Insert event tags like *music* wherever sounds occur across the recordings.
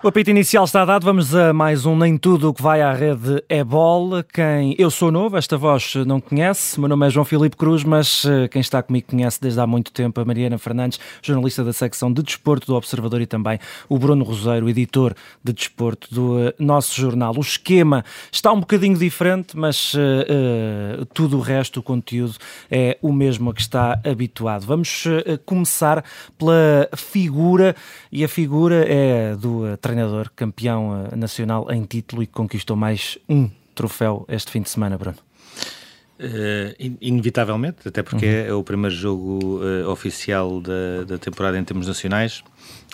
O apito inicial está dado, vamos a mais um Nem Tudo o que vai à rede é bola. Quem eu sou novo, esta voz não conhece, meu nome é João Filipe Cruz, mas eh, quem está comigo conhece desde há muito tempo a Mariana Fernandes, jornalista da secção de desporto do Observador e também o Bruno Roseiro, editor de desporto do uh, nosso jornal. O esquema está um bocadinho diferente, mas uh, uh, tudo o resto, o conteúdo, é o mesmo a que está habituado. Vamos começar pela figura, e a figura é do treinador campeão eh, nacional em título e que conquistou mais um troféu este fim de semana, Bruno? Uh, inevitavelmente, até porque uhum. é o primeiro jogo uh, oficial da, da, temporada em termos nacionais,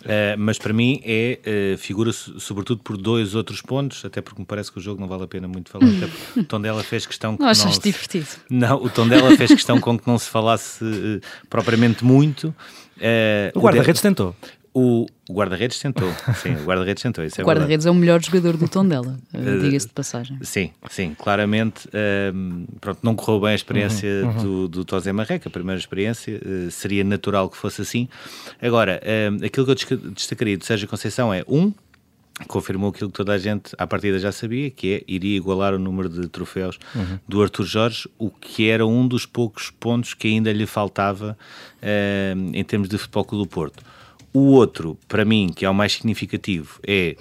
uh, mas para mim é figura sobretudo por dois outros pontos, até porque me parece que o jogo não vale a pena muito falar, até porque o Tondela fez questão que não, não se, divertido. Não, o Tondela fez questão com que não se falasse propriamente muito. o guarda-redes tentou. O guarda-redes tentou, *laughs* sim, o guarda-redes tentou, isso é O guarda-redes é o melhor jogador do Tondela, uh, *laughs* diga-se de passagem. Sim, sim, claramente, uh, pronto, não correu bem a experiência uhum, uhum. do, do Tosé Marreca, a primeira experiência, uh, seria natural que fosse assim. Agora, aquilo que eu destacaria do Sérgio Conceição é, um, confirmou aquilo que toda a gente à partida já sabia, que é iria igualar o número de troféus uhum. do Arthur Jorge, o que era um dos poucos pontos que ainda lhe faltava em termos de Futebol do Porto o outro, para mim, que é o mais significativo, é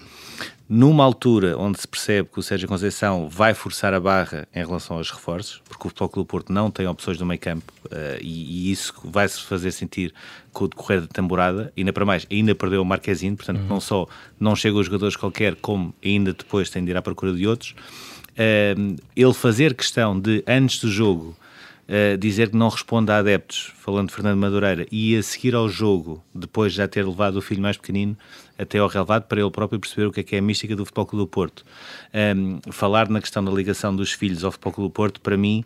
numa altura onde se percebe que o Sérgio Conceição vai forçar a barra em relação aos reforços, porque o Futebol Clube Porto não tem opções no meio campo uh, e, e, isso vai-se fazer sentir com o decorrer da temporada, ainda para mais, ainda perdeu o Marquezinho, portanto uhum. não só não chega os jogadores qualquer, como ainda depois tem de ir à procura de outros. Uh, ele fazer questão de, antes do jogo, uh, dizer que não responde a adeptos, falando de Fernando Madureira, e a seguir ao jogo, depois de já ter levado o filho mais pequenino até ao relevado, para ele próprio perceber o que é que é a mística do Futebol Clube do Porto. Um, falar na questão da ligação dos filhos ao Futebol Clube do Porto, para mim,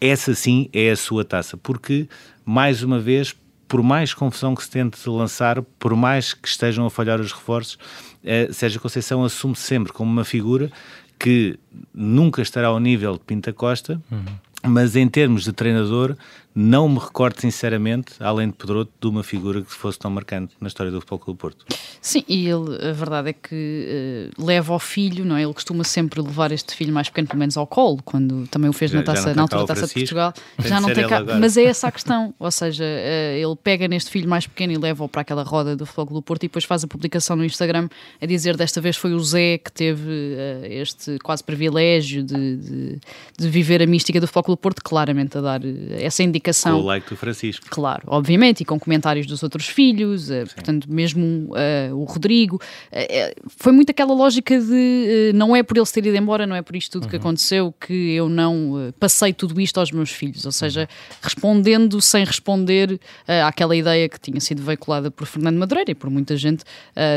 essa sim é a sua taça, porque, mais uma vez, por mais confusão que se tente lançar, por mais que estejam a falhar os reforços, uh, Sérgio Conceição assume sempre como uma figura que nunca estará ao nível de Pinta Costa, uhum mas em termos de treinador, não me recordo sinceramente, além de Pedroto, de uma figura que fosse tão marcante na história do Futebol Clube do Porto. Sim, e ele, a verdade é que uh, leva ao filho, não é? Ele costuma sempre levar este filho mais pequeno, pelo menos ao colo, quando também o fez já, na, taça, na altura da Taça de Portugal. já não tem cá, mas é essa a questão, ou seja, uh, ele pega neste filho mais pequeno e leva-o para aquela roda do Futebol Clube do Porto e depois faz a publicação no Instagram a dizer desta vez foi o Zé que teve uh, este quase privilégio de, de, de, viver a mística do Futebol Clube do Porto, claramente a dar essa indicação com o like do Francisco. Claro, obviamente, e com comentários dos outros filhos, uh, portanto, mesmo uh, o Rodrigo. Uh, foi muito aquela lógica de não é por ele ter ido embora, não é por isto tudo uhum. que aconteceu que eu não passei tudo isto aos meus filhos. Ou seja, respondendo sem responder àquela ideia que tinha sido veiculada por Fernando Madureira e por muita gente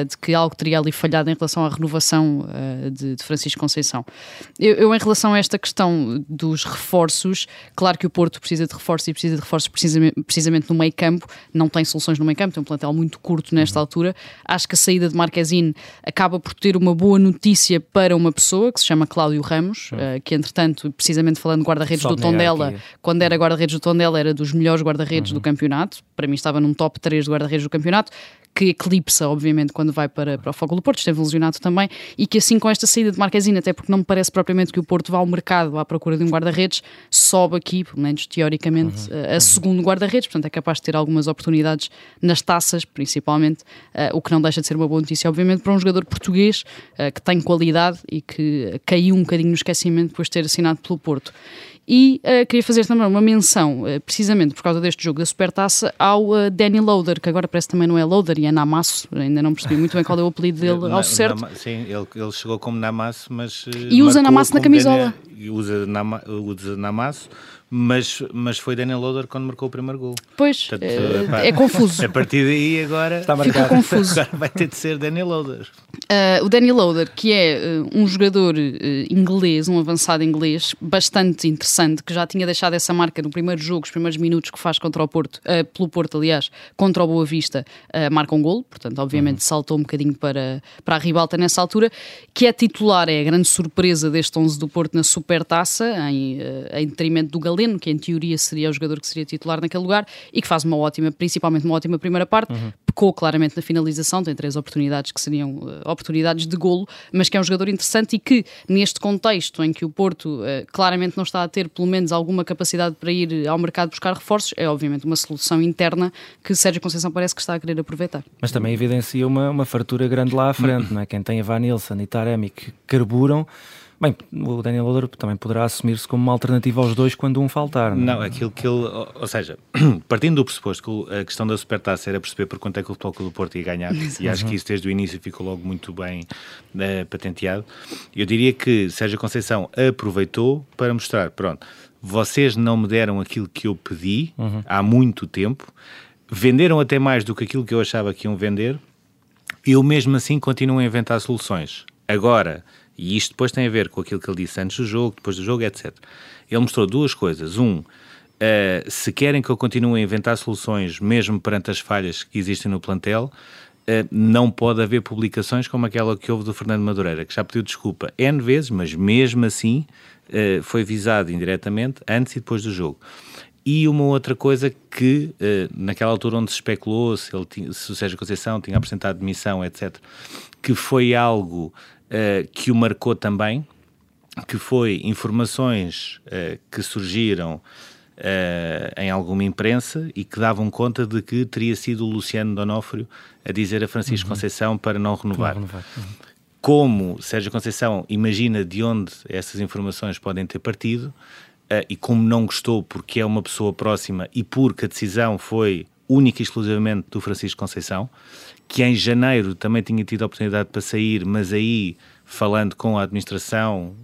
de que algo teria ali falhado em relação à renovação de, de, Francisco Conceição. Eu, eu, em relação a esta questão dos reforços, claro que o Porto precisa de reforços e precisa de reforços precisamente, precisamente no meio campo, não tem soluções no meio campo, tem um plantel muito curto nesta uhum. altura. Acho que a saída de Marquezine acaba por ter uma boa notícia para uma pessoa que se chama Cláudio Ramos, uhum. uh, que entretanto, precisamente falando de guarda-redes do Tondela, quando era guarda-redes do Tondela, era dos melhores guarda-redes uhum. do campeonato. Para mim estava num top 3 de guarda-redes do campeonato que eclipsa, obviamente, quando vai para, para o Fogo do Porto, esteve lesionado também, e que assim com esta saída de Marquezine, até porque não me parece propriamente que o Porto vá ao mercado à procura de um guarda-redes, sobe aqui, pelo menos teoricamente, uhum. a, a uhum. segundo guarda-redes, portanto é capaz de ter algumas oportunidades nas taças, principalmente, uh, o que não deixa de ser uma boa notícia, obviamente, para um jogador português uh, que tem qualidade e que caiu um bocadinho no esquecimento depois de ter assinado pelo Porto. E uh, queria fazer também uma menção, uh, precisamente por causa deste jogo da Supertaça, ao uh, Danny Loader, que agora parece também não é Loader e é Namasso, ainda não percebi muito bem qual é o apelido dele ao certo. Na, sim, ele, ele, chegou como Namasso, mas. E usa Namasso na camisola. Danny, usa, Nama, usa Namasso mas, mas foi Daniel Loader quando marcou o primeiro gol. Pois, Portanto, é, pá, é, confuso. A partir daí agora Está marcado. confuso. *laughs* Agora vai ter de ser Daniel Loader. Uh, o Daniel Loader, que é uh, um jogador uh, inglês, um avançado inglês, bastante interessante, que já tinha deixado essa marca no primeiro jogo, os primeiros minutos que faz contra o Porto, pelo Porto, aliás, contra o Boa Vista, marca um gol, portanto, obviamente uhum. saltou um bocadinho para, para a ribalta nessa altura, que é titular, é a grande surpresa deste 11 do Porto na Supertaça, em, em detrimento do Galeno Galeno, que em teoria seria o jogador que seria titular naquele lugar e que faz uma ótima, principalmente uma ótima primeira parte, uhum. pecou claramente na finalização, tem três oportunidades que seriam uh, oportunidades de golo, mas que é um jogador interessante e que neste contexto em que o Porto uh, claramente não está a ter pelo menos alguma capacidade para ir ao mercado buscar reforços, é obviamente uma solução interna que Sérgio Conceição parece que está a querer aproveitar. Mas também evidencia uma, uma fartura grande lá à frente, *coughs* não é? Quem tem a Vanilson e Taremi que carburam, Bem, o Daniel Oder também poderá assumir-se como uma alternativa aos dois quando um faltar. Não, não aquilo que ele. Ou seja, *clears throat* partindo do pressuposto que a questão da supertaça era perceber por quanto é que o Futebol Clube do Porto ia ganhar, e acho que isso desde o início ficou logo muito bem uh, patenteado, eu diria que Sérgio Conceição aproveitou para mostrar: pronto, vocês não me deram aquilo que eu pedi uhum. há muito tempo, venderam até mais do que aquilo que eu achava que iam vender, eu mesmo assim continuo a inventar soluções. Agora e isto depois tem a ver com aquilo que ele disse antes do jogo, depois do jogo, etc. Ele mostrou duas coisas. Um, uh, se querem que eu continue a inventar soluções, mesmo perante as falhas que existem no plantel, uh, não pode haver publicações como aquela que houve do Fernando Madureira, que já pediu desculpa N vezes, mas mesmo assim uh, foi visado indiretamente antes e depois do jogo. E uma outra coisa que, naquela altura onde se especulou se, ele tinha, se o Sérgio Conceição tinha apresentado demissão, etc., que foi algo uh, que o marcou também, que foi informações uh, que surgiram uh, em alguma imprensa e que davam conta de que teria sido o Luciano Donofrio a dizer a Francisco uhum. Conceição para não renovar. Não renovar. Uhum. Como Sérgio Conceição imagina de onde essas informações podem ter partido e como não gostou porque é uma pessoa próxima e porque a decisão foi única e exclusivamente do Francisco Conceição, que em janeiro também tinha tido a oportunidade para sair, mas aí, falando com a administração,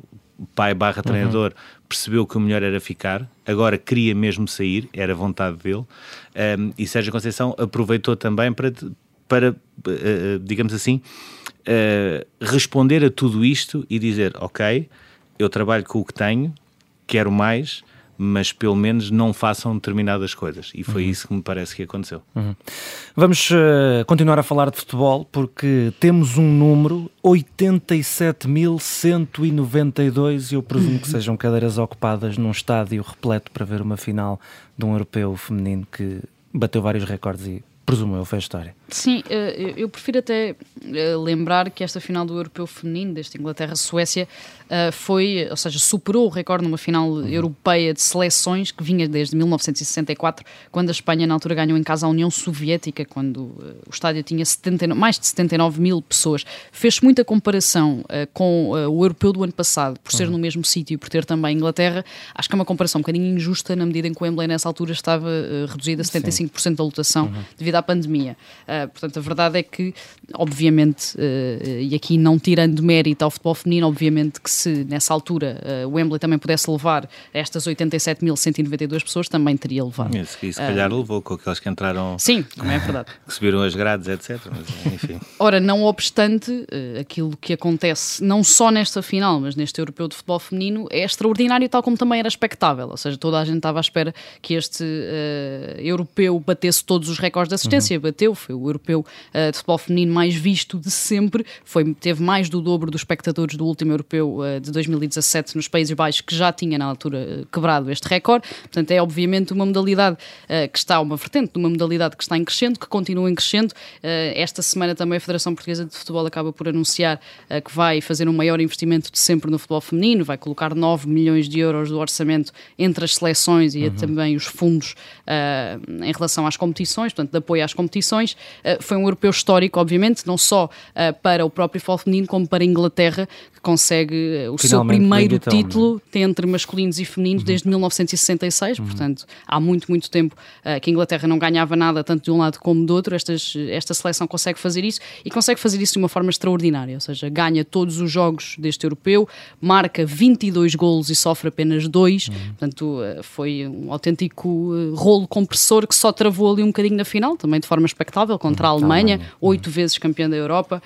pai barra treinador, uhum. percebeu que o melhor era ficar, agora queria mesmo sair, era vontade dele, um, e Sérgio Conceição aproveitou também para, para uh, digamos assim, uh, responder a tudo isto e dizer, ok, eu trabalho com o que tenho, quero mais, mas pelo menos não façam determinadas coisas. E foi uhum. isso que me parece que aconteceu. Uhum. Vamos uh, continuar a falar de futebol porque temos um número 87.192 e eu presumo que *laughs* sejam cadeiras ocupadas num estádio repleto para ver uma final de um europeu feminino que bateu vários recordes e presumo eu, a história. Sim, eh, eu prefiro até eh, lembrar que esta final do Europeu Feminino, deste Inglaterra-Suécia, eh, foi, ou seja, superou o recorde numa final uhum. europeia de seleções que vinha desde 1964, quando a Espanha na altura ganhou em casa a União Soviética, quando o estádio tinha 70, mais de 79 mil pessoas. Fez muita comparação com o Europeu do ano passado, por ser uhum. no mesmo sítio e por ter também Inglaterra. Acho que é uma comparação um bocadinho injusta na medida em que o Wembley nessa altura estava reduzido a 75% Sim. da lotação uhum. devido à pandemia. Uh, portanto, a verdade é que, obviamente, uh, e aqui não tirando mérito ao futebol feminino, obviamente que se nessa altura uh, o Wembley também pudesse levar estas 87.192 pessoas, também teria levado. Isso, e se calhar levou com aqueles que entraram. Sim, também é verdade. *laughs* que subiram as grades, etc. Mas, enfim. Ora, não obstante, aquilo que acontece não só nesta final, mas neste Europeu de Futebol Feminino, é extraordinário, tal como também era expectável. Ou seja, toda a gente estava à espera que este europeu batesse todos os recordes de assistência. Uhum. Bateu, foi o europeu uh, de futebol feminino mais visto de sempre, foi, teve mais do dobro dos espectadores do último europeu uh, de 2017 nos Países Baixos, que já tinha na altura uh, quebrado este recorde. Portanto, é obviamente uma modalidade que está, uma vertente de uma modalidade que está em crescendo, que continua em crescendo. esta semana também a Federação Portuguesa de Futebol acaba por anunciar que vai fazer um maior investimento de sempre no futebol feminino, vai colocar 9 milhões de euros do orçamento entre as seleções e uhum. também os fundos em relação às competições, portanto, de apoio às competições. Eh, foi um europeu histórico, obviamente, não só eh, para o próprio futebol feminino, como para a Inglaterra, consegue eh, o Finalmente, seu primeiro título né? entre masculinos e femininos uhum. desde 1966. Uhum. Portanto, há muito, muito tempo que a Inglaterra não ganhava nada, tanto de um lado como do outro. Estas, esta seleção consegue fazer isso e consegue fazer isso de uma forma extraordinária. Ou seja, ganha todos os jogos deste europeu, marca 22 golos e sofre apenas dois. Uhum. Portanto, foi um autêntico rolo compressor que só travou ali um bocadinho na final, também de forma expectável, contra a Alemanha, oito vezes campeã da Europa.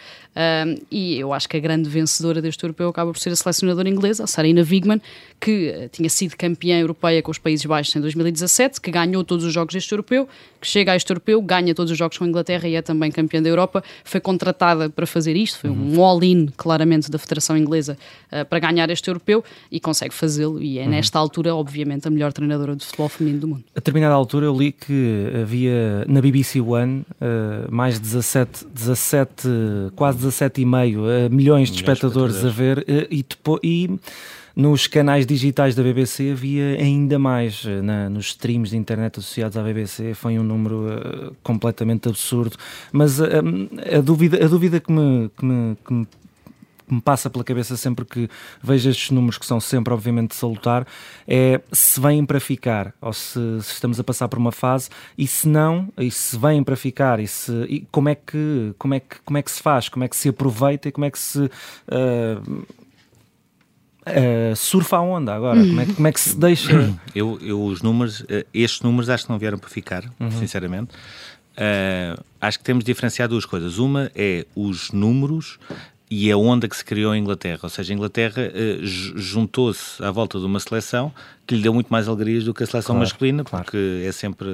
e eu acho que a grande vencedora deste europeu acaba por ser a selecionadora inglesa, a Sarina Wigman, que uh, tinha sido campeã europeia com os Países Baixos em 2017, que ganhou todos os jogos deste europeu, que chega a este europeu, ganha todos os jogos com a Inglaterra e é também campeã da Europa, foi contratada para fazer isto, foi um all-in claramente da Federação Inglesa uh, para ganhar este europeu e consegue fazê-lo e é uhum. nesta altura, obviamente, a melhor treinadora de futebol feminino do mundo. A determinada altura eu li que havia na BBC One uh, mais 17, 17 quase 17,5 uh, milhões de espectadores, espectadores a ver uh, e, depois, e nos canais digitais da BBC havia ainda mais, na, nos streams de internet associados à BBC, foi um número uh, completamente absurdo. Mas uh, a, dúvida, a dúvida que me, que me, que me me passa pela cabeça sempre que vejo estes números que são sempre obviamente salutar é se vêm para ficar ou se, se, estamos a passar por uma fase e se não e se vêm para ficar e, se, e como é que como é que como é que se faz como é que se aproveita e como é que se uh, Uh, surfa a onda agora, como é, como é que se deixa? *clears throat* Eu, eu os números, uh, estes números acho que não vieram para ficar, uhum. sinceramente. Uh, acho que temos de diferenciar duas coisas. Uma é os números e a onda que se criou em Inglaterra. Ou seja, a Inglaterra uh, juntou-se à volta de uma seleção que lhe deu muito mais alegrias do que a seleção claro, masculina, porque claro. é sempre.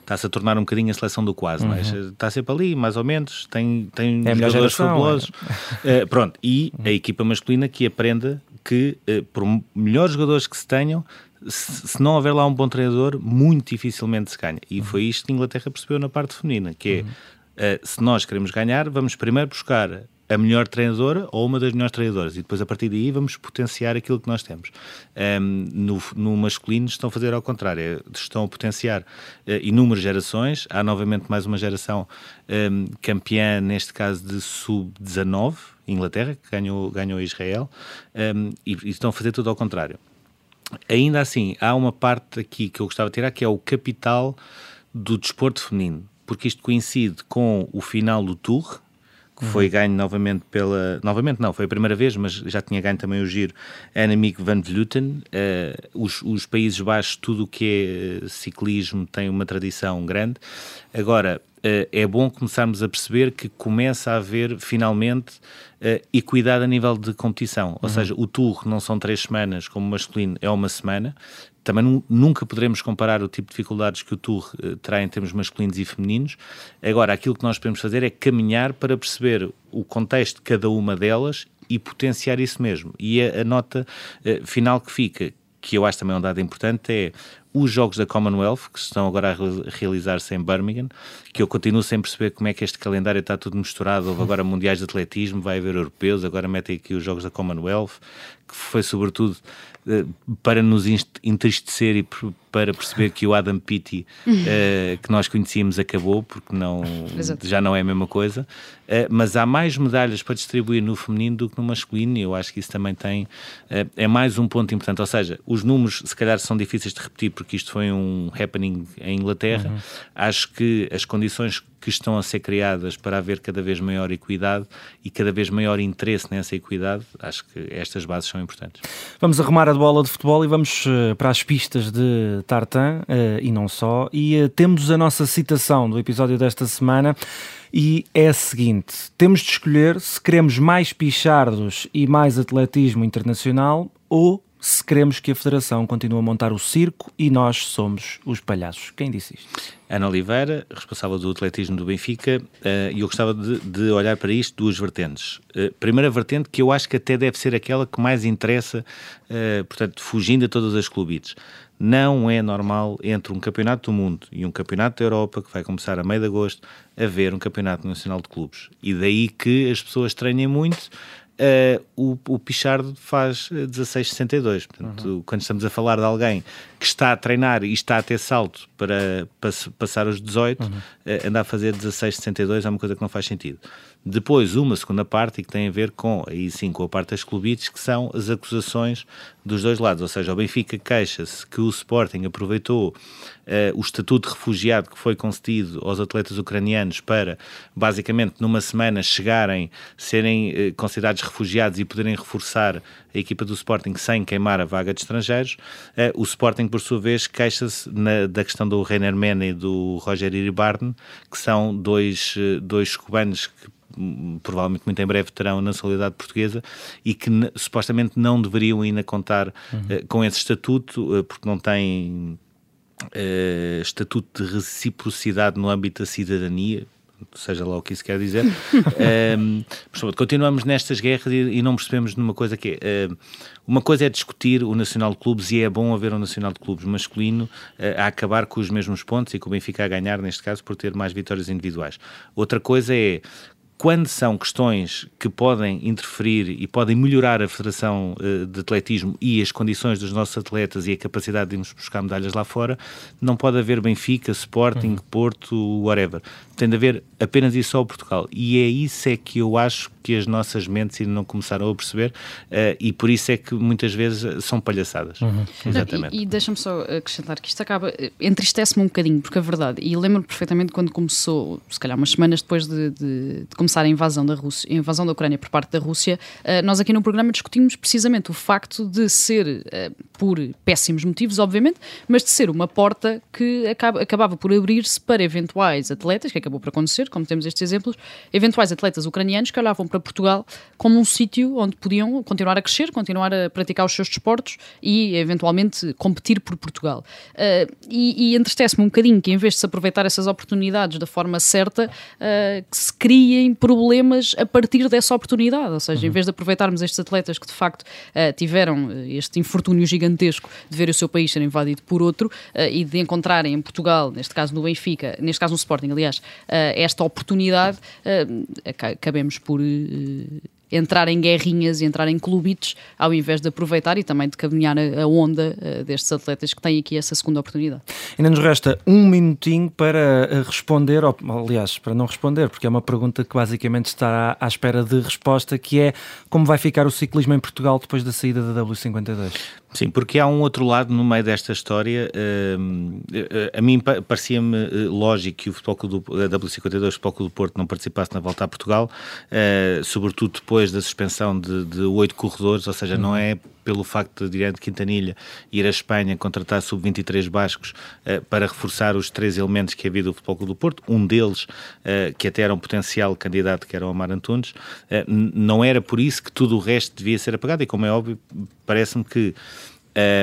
está-se a tornar um bocadinho a seleção do quase, uhum. mas está sempre ali, mais ou menos, tem, tem é jogadores fabulosos. É. Uh, pronto, e uhum. a equipa masculina que aprenda que, uh, por melhores jogadores que se tenham, se não houver lá um bom treinador, muito dificilmente se ganha. E uhum. foi isto que a Inglaterra percebeu na parte feminina, que é, uhum. se nós queremos ganhar, vamos primeiro buscar a melhor treinadora ou uma das melhores treinadoras e depois a partir daí vamos potenciar aquilo que nós temos. Um, no, no, masculino estão a fazer ao contrário, é, estão a potenciar uh, inúmeras gerações, há novamente mais uma geração um, campeã, neste caso de sub-19, Inglaterra, que ganhou, ganhou Israel, um, e, e estão a fazer tudo ao contrário. Ainda assim, há uma parte aqui que eu gostava de tirar, que é o capital do desporto feminino, porque isto coincide com o final do Tour, que uhum. foi ganho novamente pela. Novamente não, foi a primeira vez, mas já tinha ganho também o giro Annemiek van Vleuten. Uh, os, os Países Baixos, tudo o que é ciclismo tem uma tradição grande. Agora, uh, é bom começarmos a perceber que começa a haver finalmente uh, equidade a nível de competição. Ou uhum. seja, o Tour não são três semanas, como o masculino é uma semana também nunca poderemos comparar o tipo de dificuldades que o Tour uh, terá em termos masculinos e femininos. Agora, aquilo que nós podemos fazer é caminhar para perceber o contexto de cada uma delas e potenciar isso mesmo. E a, a nota uh, final que fica, que eu acho também um dado importante, é os Jogos da Commonwealth, que estão agora a realizar-se em Birmingham, que eu continuo sem perceber como é que este calendário está tudo misturado. Houve agora *laughs* mundiais de atletismo, vai haver europeus, agora metem aqui os Jogos da Commonwealth, que foi sobretudo eh, para nos entristecer e para perceber que o Adam Peaty uh, que nós conhecíamos acabou, porque não, já não é a mesma coisa. Uh, mas há mais medalhas para distribuir no feminino do que no masculino, e eu acho que isso também tem. Uh, é mais um ponto importante. Ou seja, os números, se calhar, são difíceis de repetir, porque isto foi um happening em Inglaterra. Uhum. Acho que as condições que estão a ser criadas para haver cada vez maior equidade e cada vez maior interesse nessa equidade, acho que estas bases são importantes. Vamos arrumar a bola de futebol e vamos para as pistas de Tartan uh, e não só. E uh, temos a nossa citação do episódio desta semana e é a seguinte: temos de escolher se queremos mais pichardos e mais atletismo internacional ou se queremos que a Federação continue a montar o circo e nós somos os palhaços. Quem disse isto? Ana Oliveira, responsável do atletismo do Benfica, eh, e eu gostava de, de, olhar para isto duas vertentes. primeira vertente, que eu acho que até deve ser aquela que mais interessa, portanto, fugindo a todas as clubites não é normal entre um campeonato do mundo e um campeonato da Europa, que vai começar a meio de agosto, haver um campeonato nacional de clubes. E daí que as pessoas estranhem muito. Uh, o, o Pichardo faz 16,62. Portanto, uhum. quando estamos a falar de alguém que está a treinar e está a ter salto para, para passar os 18, uhum. uh, andar a fazer 16,62 é uma coisa que não faz sentido. Depois, uma segunda parte, e que tem a ver com, aí sim, com a parte das clubites, que são as acusações dos dois lados. Ou seja, o Benfica queixa-se que o Sporting aproveitou o estatuto de refugiado que foi concedido aos atletas ucranianos para, basicamente, numa semana chegarem, serem uh, considerados refugiados e poderem reforçar a equipa do Sporting sem queimar a vaga de estrangeiros. Uh, o Sporting, por sua vez, queixa-se da questão do Reiner Mena e do Roger Iribarne, que são dois, dois cubanos que hum, provavelmente muito em breve terão nacionalidade portuguesa e que supostamente não deveriam ainda contar uhum. uh, com esse estatuto, uh, porque não têm uh, estatuto de reciprocidade no âmbito da cidadania, seja lá o que isso quer dizer. um, *laughs* mas, continuamos nestas guerras e, e, não percebemos numa coisa que é. Uh, uma coisa é discutir o Nacional de Clubes e é bom haver um Nacional de Clubes masculino uh, a acabar com os mesmos pontos e com o Benfica a ganhar, neste caso, por ter mais vitórias individuais. Outra coisa é quando são questões que podem interferir e podem melhorar a Federação uh, de Atletismo e as condições dos nossos atletas e a capacidade de irmos buscar medalhas lá fora, não pode haver Benfica, Sporting, uhum. Porto, whatever. Tem de haver apenas isso ao Portugal. E é isso é que eu acho que as nossas mentes ainda não começaram a perceber uh, e por isso é que muitas vezes são palhaçadas. Uhum. Exatamente. Não, e, e deixa-me só acrescentar que isto acaba, entristece-me um bocadinho, porque a verdade, e lembro perfeitamente quando começou, se calhar umas semanas depois de, de, de começar a invasão da, Rússia, a invasão da Ucrânia por parte da Rússia, uh, nós aqui no programa discutimos precisamente o facto de ser, uh, por péssimos motivos, obviamente, mas de ser uma porta que acaba, acabava por abrir-se para eventuais atletas, que acabou por acontecer, como temos estes exemplos, eventuais atletas ucranianos que olhavam para Portugal como um sítio onde podiam continuar a crescer, continuar a praticar os seus desportos e eventualmente competir por Portugal. Uh, e, e entristece-me um bocadinho que em vez de se aproveitar essas oportunidades da forma certa, que se criem problemas a partir dessa oportunidade. Ou seja, uhum. em vez de aproveitarmos estes atletas que de facto uh, tiveram este infortúnio gigantesco de ver o seu país ser invadido por outro e de encontrarem em Portugal, neste caso no Benfica, neste caso no Sporting, aliás, esta oportunidade, acabemos por entrar em guerrinhas e entrar em clubites ao invés de aproveitar e também de caminhar a, onda uh, destes atletas que têm aqui essa segunda oportunidade. Ainda nos resta um minutinho para eh, responder, ou, aliás, para não responder, porque é uma pergunta que basicamente está à espera de resposta, que é como vai ficar o ciclismo em Portugal depois da saída da W52? Sim, porque há um outro lado no meio desta história. Uh, a mim parecia-me eh, lógico que o Futebol do, a W52, o Futebol Clube do Porto, não participasse na volta a Portugal, sobretudo depois da suspensão de oito corredores, ou seja, não é pelo facto de Diante Quintanilha ir à Espanha contratar sub-23 bascos uh, para reforçar os três elementos que havia do Futebol Clube do Porto, um deles, uh, que até era um potencial candidato, que era o Amar Antunes, uh, não era por isso que tudo o resto devia ser apagado, e como é óbvio, parece-me que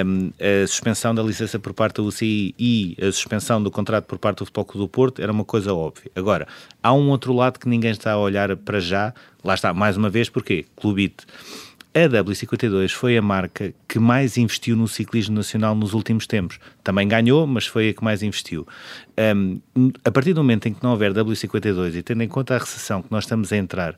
um, a suspensão da licença por parte da UCI e a suspensão do contrato por parte do Futebol Clube do Porto era uma coisa óbvia. Agora, há um outro lado que ninguém está a olhar para já, lá está, mais uma vez, porquê? Clubite. A W52 foi a marca que mais investiu no ciclismo nacional nos últimos tempos. Também ganhou, mas foi a que mais investiu. Um, a partir do momento em que não houver W52 e tendo em conta a recessão que nós estamos a entrar,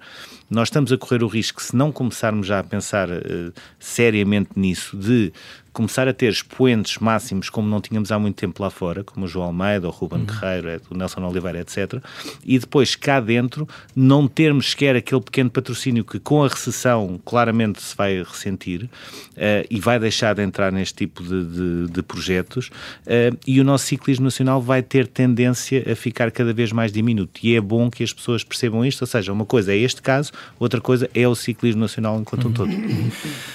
nós estamos a correr o risco, se não começarmos já a pensar uh, seriamente nisso, de começar a ter expoentes máximos como não tínhamos há muito tempo lá fora, como o João Almeida, o Ruben uhum. Guerreiro, o Nelson Oliveira, etc. E depois cá dentro não termos sequer aquele pequeno patrocínio que com a recessão claramente se vai ressentir uh, e vai deixar de entrar neste tipo de, de, de projetos uh, e o nosso ciclismo nacional vai ter tendência a ficar cada vez mais diminuto. E é bom que as pessoas percebam isto, ou seja, uma coisa é este caso, outra coisa é o ciclismo nacional enquanto um todo.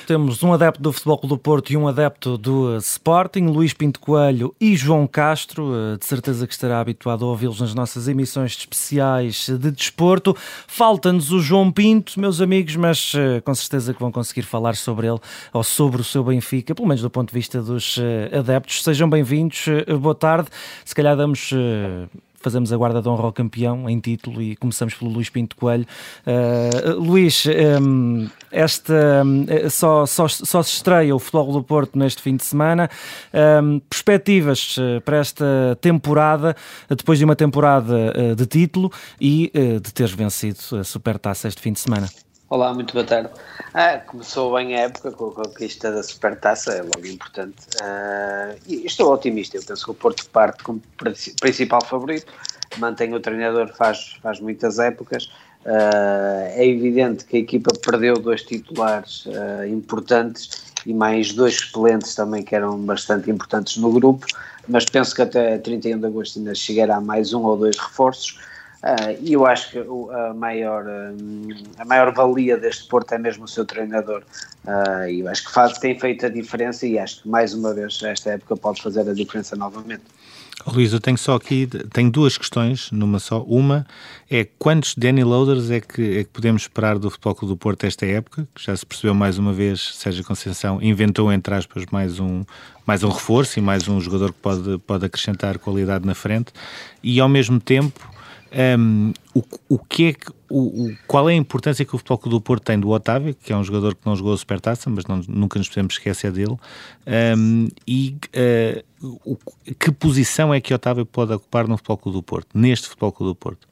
Temos um adepto do Futebol do Porto e um adepto adepto do Sporting, Luís Pinto Coelho e João Castro, eh, de certeza que estará habituado a ouvi-los nas nossas emissões especiais de desporto. Falta-nos o João Pinto, meus amigos, mas eh, com certeza que vão conseguir falar sobre ele ou sobre o seu Benfica, pelo menos do ponto de vista dos eh, adeptos. Sejam bem-vindos, boa tarde. Se calhar damos fazemos a guarda de honra ao campeão em título e começamos pelo Luís Pinto Coelho. Uh, Luís, um, esta, um, só, só, só se estreia o Futebol do Porto neste fim de semana. Um, perspectivas uh, para esta temporada, depois de uma temporada de título e de teres vencido a Supertaça este fim de semana? Olá, muito boa tarde. Ah, começou bem a época com a conquista da Supertaça, é logo importante. Ah, estou otimista, eu penso que o Porto parte como principal favorito, mantém o treinador, faz, faz muitas épocas. Ah, é evidente que a equipa perdeu dois titulares ah, importantes e mais dois excelentes também que eram bastante importantes no grupo, mas penso que até 31 de agosto ainda chegará mais um ou dois reforços e eu acho que a maior, a maior valia deste Porto é mesmo o seu treinador. Uh, e eu acho que faz, tem feito a diferença e acho que mais uma vez esta época pode fazer a diferença novamente. Luís, eu tenho só aqui, tenho duas questões numa só. Uma é quantos Danny Loaders é que, é que podemos esperar do Futebol Clube do Porto esta época? Que já se percebeu mais uma vez, Sérgio Conceição inventou, entre aspas, mais um, mais um reforço e mais um jogador que pode, pode acrescentar qualidade na frente. E ao mesmo tempo, um, o, o que é que, o, o, qual é a importância que o Futebol Clube do Porto tem do Otávio, que é um jogador que não jogou a Supertaça, mas não, nunca nos podemos esquecer dele, um, e uh, o, que posição é que Otávio pode ocupar no Futebol Clube do Porto, neste Futebol Clube do Porto?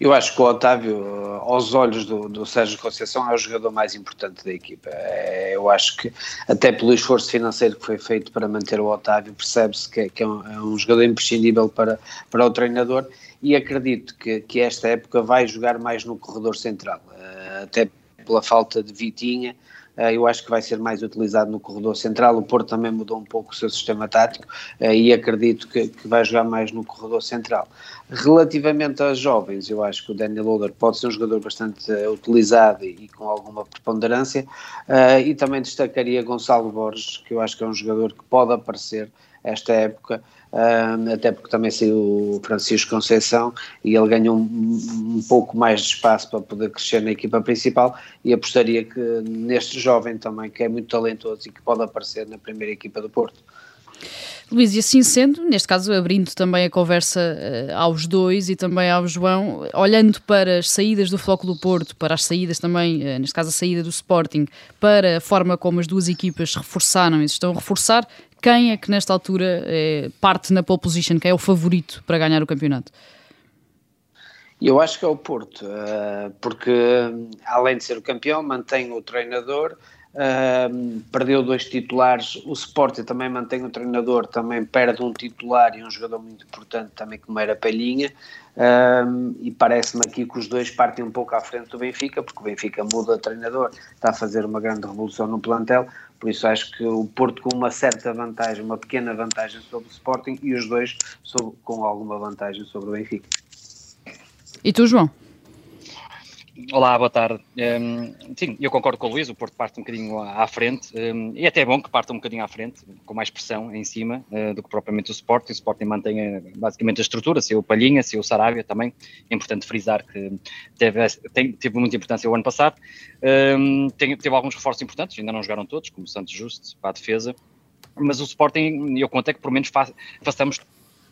Eu acho que o Otávio, aos olhos do, do Sérgio Conceição, é o jogador mais importante da equipa. É, eu acho que, até pelo esforço financeiro que foi feito para manter o Otávio, percebe-se que, que é, um, é, um, jogador imprescindível para, para o treinador e acredito que, que esta época vai jogar mais no corredor central, eh, até pela falta de Vitinha, eh, eu acho que vai ser mais utilizado no corredor central. O Porto também mudou um pouco o seu sistema tático eh, e acredito que, que vai jogar mais no corredor central. Relativamente aos jovens, eu acho que o Daniel Loader pode ser um jogador bastante utilizado e, e com alguma preponderância. e também destacaria Gonçalo Borges, que eu acho que é um jogador que pode aparecer esta época até porque também saiu o Francisco Conceição e ele ganhou um, um, pouco mais de espaço para poder crescer na equipa principal e apostaria que neste jovem também, que é muito talentoso e que pode aparecer na primeira equipa do Porto. Luís, e assim sendo, neste caso abrindo também a conversa uh, aos dois e também ao João, olhando para as saídas do Floco do Porto, para as saídas também, uh, neste caso a saída do Sporting, para a forma como as duas equipas reforçaram e se estão a reforçar, quem é que nesta altura é, parte na pole position, quem é o favorito para ganhar o campeonato? Eu acho que é o Porto, eh, porque além de ser o campeão, mantém o treinador, perdeu dois titulares, o Sporting também mantém o treinador, também perde um titular e um jogador muito importante também como era Palhinha, e parece-me aqui que os dois partem um pouco à frente do Benfica, porque o Benfica muda treinador, está a fazer uma grande revolução no plantel, por isso acho que o Porto com uma certa vantagem, uma pequena vantagem sobre o Sporting e os dois sobre, com alguma vantagem sobre o Benfica. E tu, João? Olá, boa tarde. Um, sim, eu concordo com o Luís, o Porto parte um bocadinho à, frente, um, e é até bom que parta um bocadinho à frente, com mais pressão em cima uh, do que propriamente o Sporting. O Sporting mantém basicamente a estrutura, se o Palhinha, se o Sarabia também. É importante frisar que teve, tem, teve muita importância o ano passado. Um, tem, teve alguns reforços importantes, ainda não jogaram todos, como o Santos Justo para a defesa, mas o Sporting, eu conto é que pelo menos fa façamos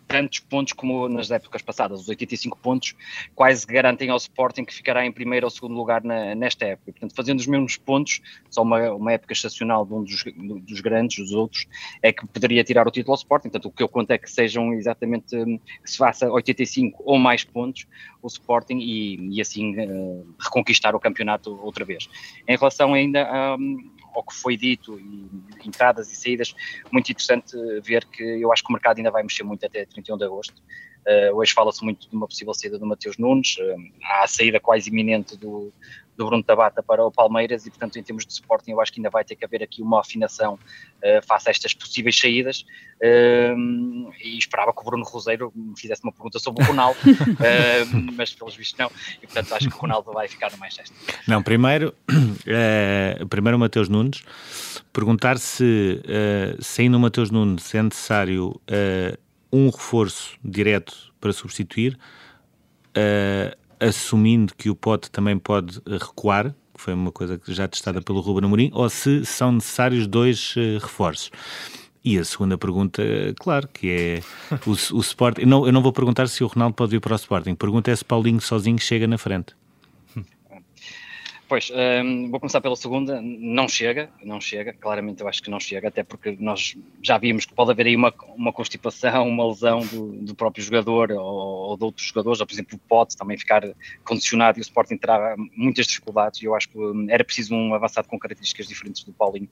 tantos pontos como nas épocas passadas. Os 85 pontos quase garantem ao Sporting que ficará em primeiro ou segundo lugar na, nesta época. Portanto, fazendo os mesmos pontos, só uma, uma época estacional de um dos, dos grandes, dos outros, é que poderia tirar o título ao Sporting. Portanto, o que eu conto é que sejam exatamente, hum, que se faça 85 ou mais pontos o Sporting e, e assim uh, reconquistar o campeonato outra vez. Em relação ainda a. Um, ao que foi dito, e entradas e saídas, muito interessante ver que eu acho que o mercado ainda vai mexer muito até 31 de agosto. Uh, hoje fala-se muito de uma possível saída do Mateus Nunes, uh, há a saída quase iminente do, do Bruno Tabata para o Palmeiras e, portanto, em termos de Sporting, eu acho que ainda vai ter que haver aqui uma afinação uh, face a estas possíveis saídas. Uh, e esperava que o Bruno Roseiro me fizesse uma pergunta sobre o Ronaldo, uh, *laughs* mas pelos vistos não. E, portanto, acho que o Ronaldo vai ficar no Manchester. Não, primeiro, *clears throat* primeiro o Mateus Nunes. Perguntar se, uh, saindo o Mateus Nunes, é necessário um reforço direto para substituir. Uh, assumindo que o Pote também pode eh, recuar, que foi uma coisa já testada pelo Ruben Amorim, ou se são necessários dois uh, reforços. E a segunda pergunta, claro, que é o, o Sporting. Não, eu não vou perguntar se o Ronaldo pode vir para o Sporting. Pergunta é se Paulinho sozinho chega na frente. Pois, um, vou começar pela segunda. Não chega, não chega. Claramente eu acho que não chega, até porque nós já vimos que pode haver aí uma, uma constipação, uma lesão do, do próprio jogador ou, ou, de outros jogadores, ou por exemplo o Pote também ficar condicionado e o Sporting terá muitas dificuldades. Eu acho que hum, era preciso um avançado com características diferentes do Paulinho.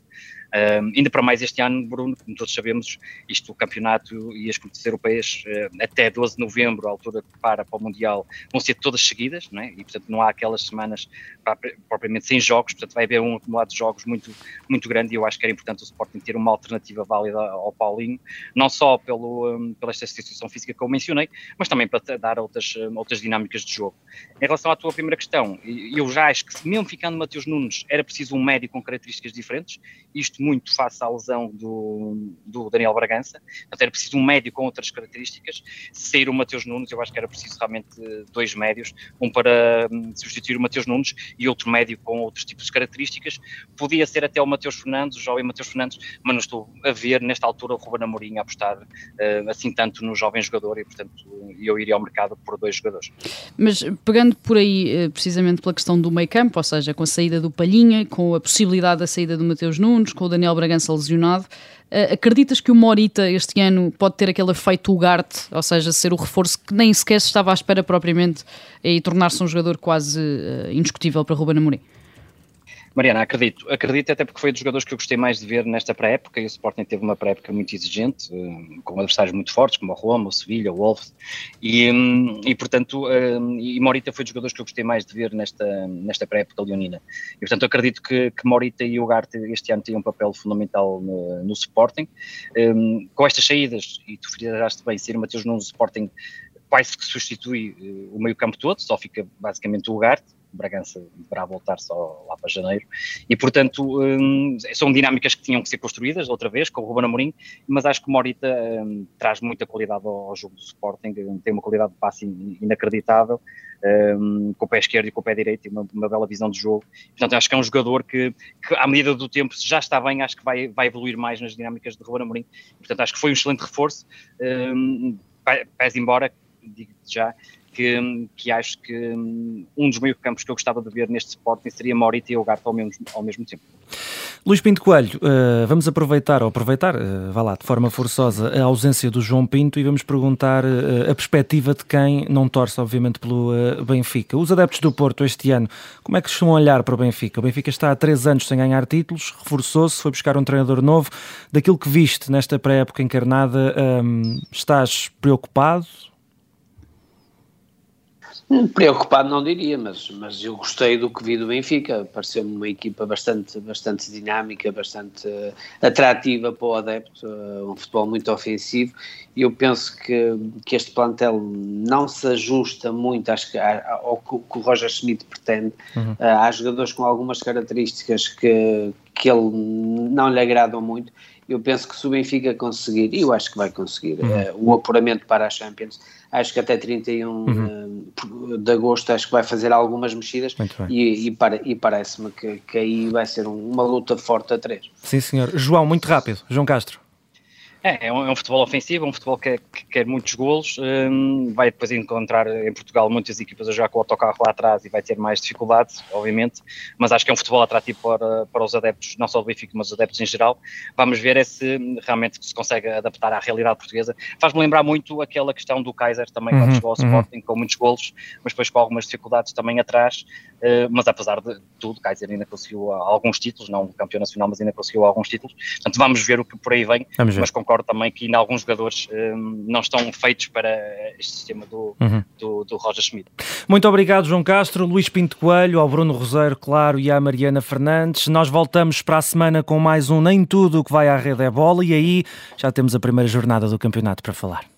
Um, ainda para mais este ano, Bruno, como todos sabemos, isto o campeonato e as competições europeias até 12 de novembro, a altura que para para o Mundial, vão ser todas seguidas, não é? e portanto não há aquelas semanas para propriamente sem jogos, portanto vai haver um acumulado de jogos muito, muito grande e eu acho que era importante o Sporting ter uma alternativa válida ao Paulinho, não só pelo, um, pela esta situação física que eu mencionei, mas também para dar outras, hum, outras dinâmicas de jogo. Em relação à tua primeira questão, eu já acho que mesmo ficando Mateus Nunes era preciso um médio com características diferentes, isto muito face à lesão do, do Daniel Bragança, portanto era preciso um médio com outras características, se sair o Mateus Nunes eu acho que era preciso realmente dois médios, um para hum, substituir o Mateus Nunes e outro médio com outros tipos de características. Podia ser até o Mateus Fernandes, o jovem Mateus Fernandes, mas não estou a ver nesta altura o Ruben Amorim a apostar uh, assim tanto no jovem jogador e, portanto, eu iria ao mercado por dois jogadores. Mas pegando por aí, eh, precisamente pela questão do meio campo, ou seja, com a saída do Palhinha, com a possibilidade da saída do Mateus Nunes, com o Daniel Bragança lesionado, acreditas que o Morita este ano pode ter aquele efeito Ugarte, ou seja, ser o reforço que nem sequer se estava à espera propriamente e tornar-se um jogador quase uh, indiscutível para Ruben Amorim? Mariana, acredito. Acredito até porque foi dos jogadores que eu gostei mais de ver nesta pré-época e o Sporting teve uma pré-época muito exigente, eh, com adversários muito fortes, como o Roma, o Sevilha, o Wolves, e, hum, e portanto, eh, e Morita foi dos jogadores que eu gostei mais de ver nesta, nesta pré-época leonina. E portanto acredito que, que Morita e o Garte este ano têm um papel fundamental no, no Sporting. Um, com estas saídas, e tu falaste bem, ser o Mateus Nunes Sporting quase que substitui eh, o meio campo todo, só fica basicamente o Ugarte, Bragança deverá voltar só para janeiro, e portanto um, são dinâmicas que tinham que ser construídas outra vez com o Ruben Amorim, mas acho que Morita um, traz muita qualidade ao, ao, jogo do Sporting, tem uma qualidade de passe inacreditável, um, com o pé esquerdo e com o pé direito, e uma, uma, bela visão de jogo, portanto acho que é um jogador que, que à medida do tempo, se já está bem, acho que vai, vai evoluir mais nas dinâmicas de Ruben Amorim, portanto acho que foi um excelente reforço, um, pese embora, digo já, que, que acho que hum, um dos meio campos que eu gostava de ver neste Sporting seria Morita e Ugarte ao mesmo, ao mesmo tempo. Luís Pinto Coelho, uh, vamos aproveitar, ou aproveitar, uh, vá lá, de forma forçosa, a ausência do João Pinto e vamos perguntar uh, a perspectiva de quem não torce, obviamente, pelo Benfica. Os adeptos do Porto este ano, como é que estão a olhar para o Benfica? O Benfica está há três anos sem ganhar títulos, reforçou-se, foi buscar um treinador novo. Daquilo que viste nesta pré-época encarnada, um, estás preocupado? Preocupado não diria, mas, mas eu gostei do que vi do Benfica. Pareceu-me uma equipa bastante, bastante dinâmica, bastante uh, atrativa para o adepto, uh, um futebol muito ofensivo. E eu penso que, que este plantel não se ajusta muito que, ao que, que o Roger Schmidt pretende. Uhum. Uh, há jogadores com algumas características que, que ele não lhe agradam muito. Eu penso que se o Benfica conseguir, e eu acho que vai conseguir, uhum. o apuramento para a Champions acho que até 31 uhum. Eh, de agosto acho que vai fazer algumas mexidas e, e, para, e parece-me que, que aí vai ser uma luta forte a três. Sim senhor. João, muito rápido. João Castro. É, é um, é um, futebol ofensivo, um futebol que, que quer muitos golos, um, vai depois encontrar em Portugal muitas equipas a jogar com o autocarro lá atrás e vai ter mais dificuldades, obviamente, mas acho que é um futebol atrativo para, para os adeptos, não só do Benfica, mas os adeptos em geral. Vamos ver é se realmente se consegue adaptar à realidade portuguesa. Faz-me lembrar muito aquela questão do Kaiser também, uhum, quando chegou ao uhum. Sporting, com muitos golos, mas depois com algumas dificuldades também atrás, uh, mas apesar de tudo, Kaiser ainda conseguiu alguns títulos, não campeão nacional, mas ainda conseguiu alguns títulos, portanto vamos ver o que por aí vem, mas concordo concordo também que ainda alguns jogadores um, não estão feitos para este sistema do, uhum. do, do, Roger Schmidt. Muito obrigado, João Castro, Luís Pinto Coelho, ao Bruno Roseiro, claro, e à Mariana Fernandes. Nós voltamos para a semana com mais um Nem Tudo o que vai à rede é bola e aí já temos a primeira jornada do campeonato para falar.